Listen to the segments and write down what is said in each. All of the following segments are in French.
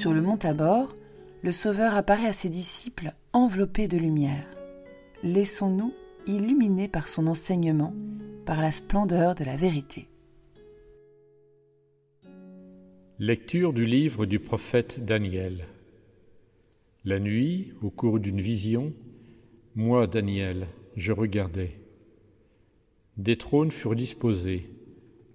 Sur le mont Tabor, le Sauveur apparaît à ses disciples enveloppé de lumière. Laissons-nous illuminer par son enseignement, par la splendeur de la vérité. Lecture du livre du prophète Daniel. La nuit, au cours d'une vision, moi, Daniel, je regardais. Des trônes furent disposés,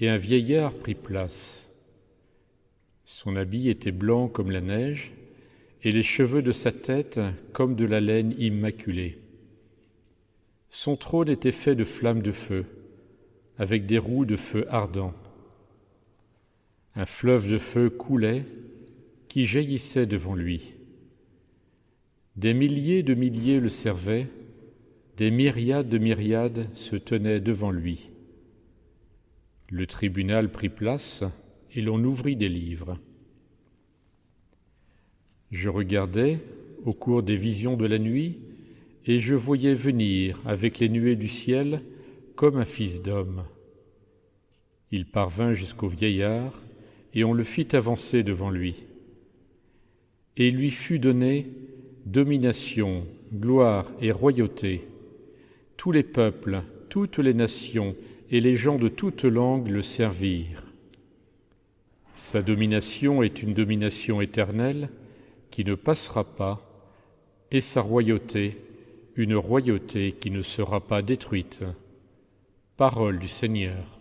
et un vieillard prit place. Son habit était blanc comme la neige, et les cheveux de sa tête comme de la laine immaculée. Son trône était fait de flammes de feu, avec des roues de feu ardent. Un fleuve de feu coulait, qui jaillissait devant lui. Des milliers de milliers le servaient, des myriades de myriades se tenaient devant lui. Le tribunal prit place, et l'on ouvrit des livres. Je regardais au cours des visions de la nuit, et je voyais venir avec les nuées du ciel comme un fils d'homme. Il parvint jusqu'au vieillard, et on le fit avancer devant lui. Et lui fut donné domination, gloire et royauté. Tous les peuples, toutes les nations et les gens de toutes langues le servirent. Sa domination est une domination éternelle qui ne passera pas, et sa royauté une royauté qui ne sera pas détruite. Parole du Seigneur.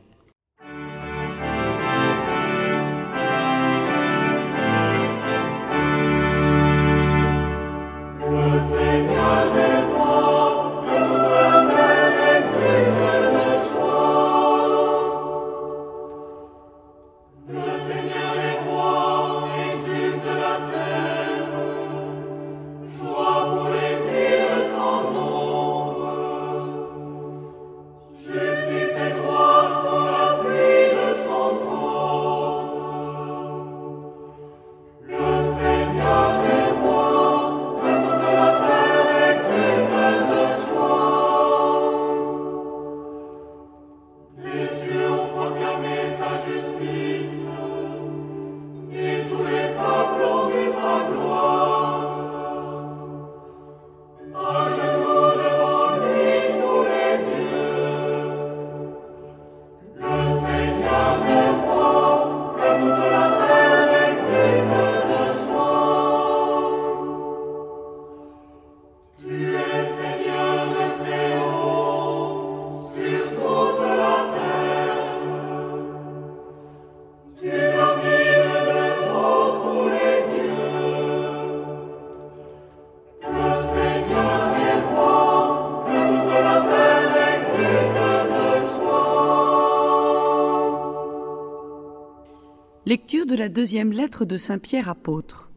Lecture de la deuxième lettre de Saint Pierre apôtre.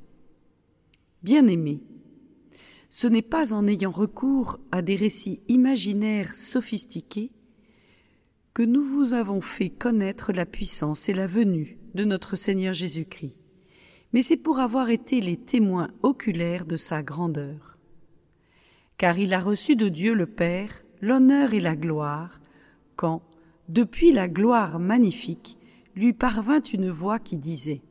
Bien-aimés, ce n'est pas en ayant recours à des récits imaginaires sophistiqués que nous vous avons fait connaître la puissance et la venue de notre Seigneur Jésus-Christ, mais c'est pour avoir été les témoins oculaires de sa grandeur. Car il a reçu de Dieu le Père l'honneur et la gloire, quand, depuis la gloire magnifique, lui parvint une voix qui disait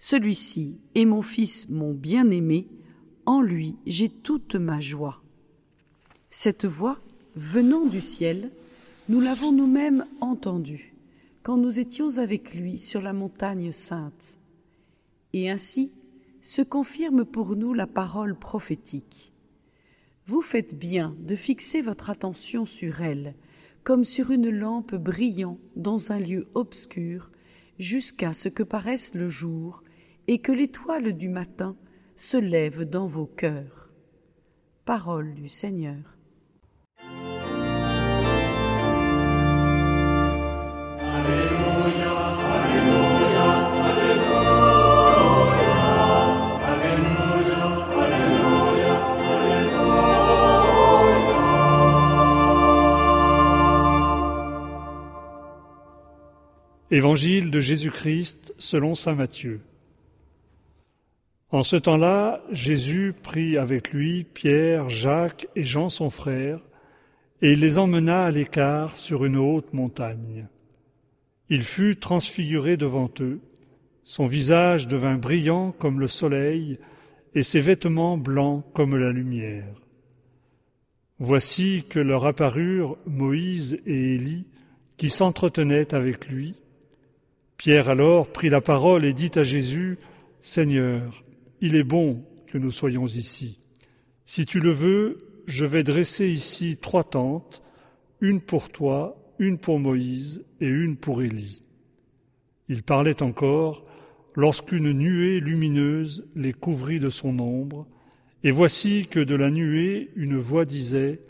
Celui-ci est mon fils mon bien-aimé, en lui j'ai toute ma joie. Cette voix, venant du ciel, nous l'avons nous-mêmes entendue quand nous étions avec lui sur la montagne sainte. Et ainsi se confirme pour nous la parole prophétique. Vous faites bien de fixer votre attention sur elle, comme sur une lampe brillant dans un lieu obscur, jusqu'à ce que paraisse le jour et que l'étoile du matin se lève dans vos cœurs. Parole du Seigneur. Évangile de Jésus-Christ selon Saint Matthieu. En ce temps-là, Jésus prit avec lui Pierre, Jacques et Jean son frère, et il les emmena à l'écart sur une haute montagne. Il fut transfiguré devant eux. Son visage devint brillant comme le soleil, et ses vêtements blancs comme la lumière. Voici que leur apparurent Moïse et Élie, qui s'entretenaient avec lui. Pierre alors prit la parole et dit à Jésus, Seigneur, il est bon que nous soyons ici. Si tu le veux, je vais dresser ici trois tentes, une pour toi, une pour Moïse et une pour Élie. Il parlait encore lorsqu'une nuée lumineuse les couvrit de son ombre, et voici que de la nuée une voix disait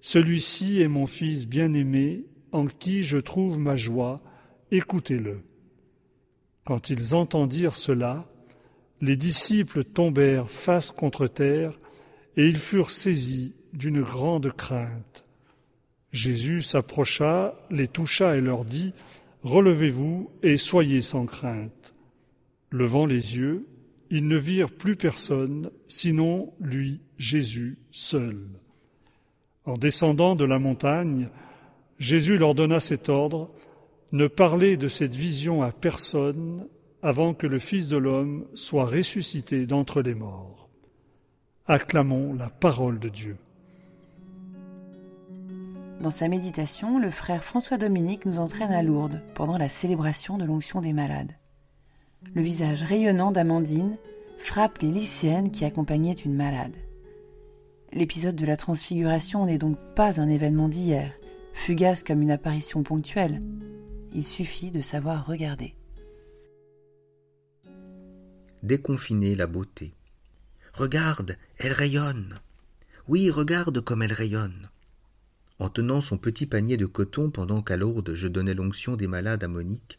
Celui-ci est mon Fils bien-aimé, en qui je trouve ma joie, écoutez-le. Quand ils entendirent cela, les disciples tombèrent face contre terre, et ils furent saisis d'une grande crainte. Jésus s'approcha, les toucha et leur dit Relevez-vous et soyez sans crainte. Levant les yeux, ils ne virent plus personne, sinon lui, Jésus, seul. En descendant de la montagne, Jésus leur donna cet ordre Ne parlez de cette vision à personne avant que le Fils de l'homme soit ressuscité d'entre les morts. Acclamons la parole de Dieu. Dans sa méditation, le frère François Dominique nous entraîne à Lourdes pendant la célébration de l'onction des malades. Le visage rayonnant d'Amandine frappe les lycéennes qui accompagnaient une malade. L'épisode de la transfiguration n'est donc pas un événement d'hier, fugace comme une apparition ponctuelle. Il suffit de savoir regarder. Déconfiner la beauté. Regarde, elle rayonne. Oui, regarde comme elle rayonne. En tenant son petit panier de coton pendant qu'à Lourdes je donnais l'onction des malades à Monique,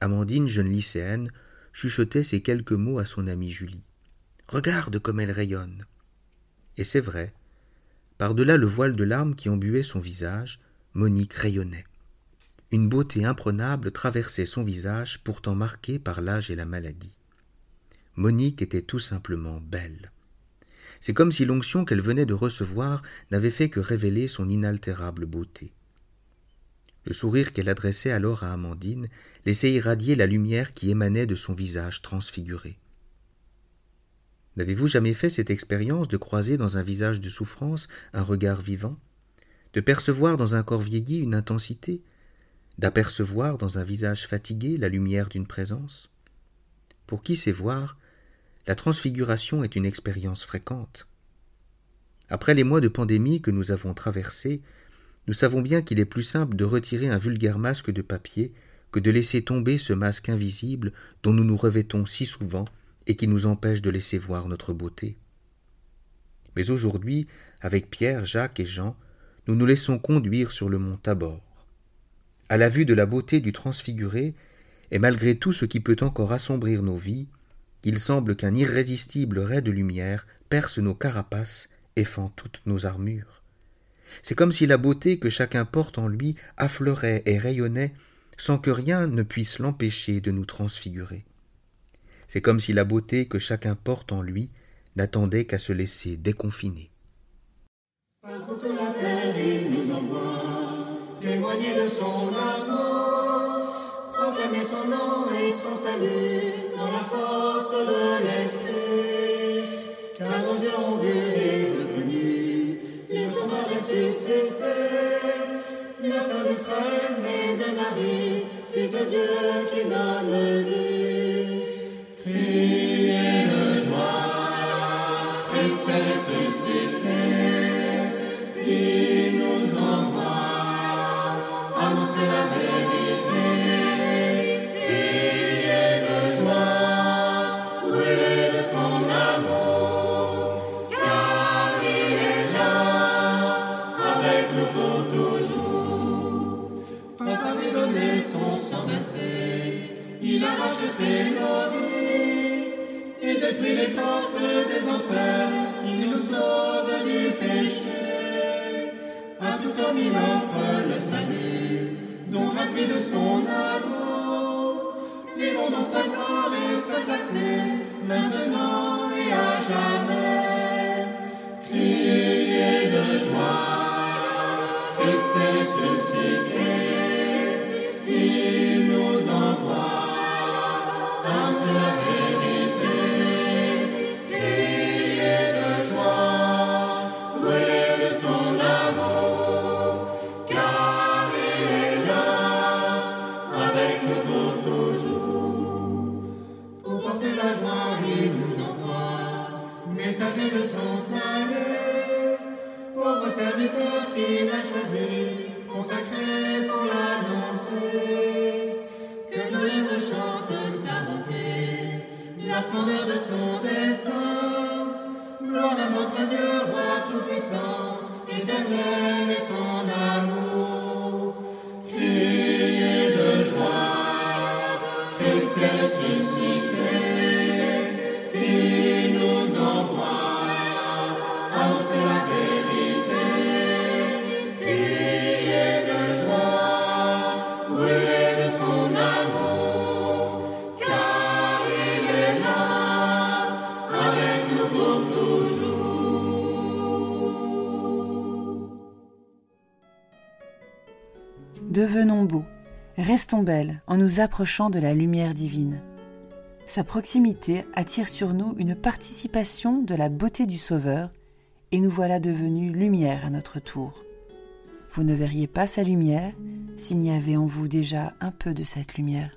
Amandine, jeune lycéenne, chuchotait ces quelques mots à son amie Julie. Regarde comme elle rayonne. Et c'est vrai. Par-delà le voile de larmes qui embuait son visage, Monique rayonnait. Une beauté imprenable traversait son visage, pourtant marqué par l'âge et la maladie. Monique était tout simplement belle. C'est comme si l'onction qu'elle venait de recevoir n'avait fait que révéler son inaltérable beauté. Le sourire qu'elle adressait alors à Amandine laissait irradier la lumière qui émanait de son visage transfiguré. N'avez-vous jamais fait cette expérience de croiser dans un visage de souffrance un regard vivant, de percevoir dans un corps vieilli une intensité, d'apercevoir dans un visage fatigué la lumière d'une présence Pour qui sait voir, la transfiguration est une expérience fréquente. Après les mois de pandémie que nous avons traversés, nous savons bien qu'il est plus simple de retirer un vulgaire masque de papier que de laisser tomber ce masque invisible dont nous nous revêtons si souvent et qui nous empêche de laisser voir notre beauté. Mais aujourd'hui, avec Pierre, Jacques et Jean, nous nous laissons conduire sur le mont Tabor. À la vue de la beauté du transfiguré, et malgré tout ce qui peut encore assombrir nos vies, il semble qu'un irrésistible ray de lumière perce nos carapaces et fend toutes nos armures. C'est comme si la beauté que chacun porte en lui affleurait et rayonnait sans que rien ne puisse l'empêcher de nous transfigurer. C'est comme si la beauté que chacun porte en lui n'attendait qu'à se laisser déconfiner. Témoigner de son amour, proclamer son nom et son salut dans la force de l'esprit, car nos yeux ont vu le Saint d'Israël né de Marie, Fils de Dieu qui donne vie. Criez de joie, Christ est ressuscité, Homme il offre le salut, dont gratuit de son amour. Vivons dans sa gloire et sa clarté, maintenant et à jamais. Amen. Devenons beaux, restons belles en nous approchant de la lumière divine. Sa proximité attire sur nous une participation de la beauté du Sauveur, et nous voilà devenus lumière à notre tour. Vous ne verriez pas sa lumière s'il n'y avait en vous déjà un peu de cette lumière.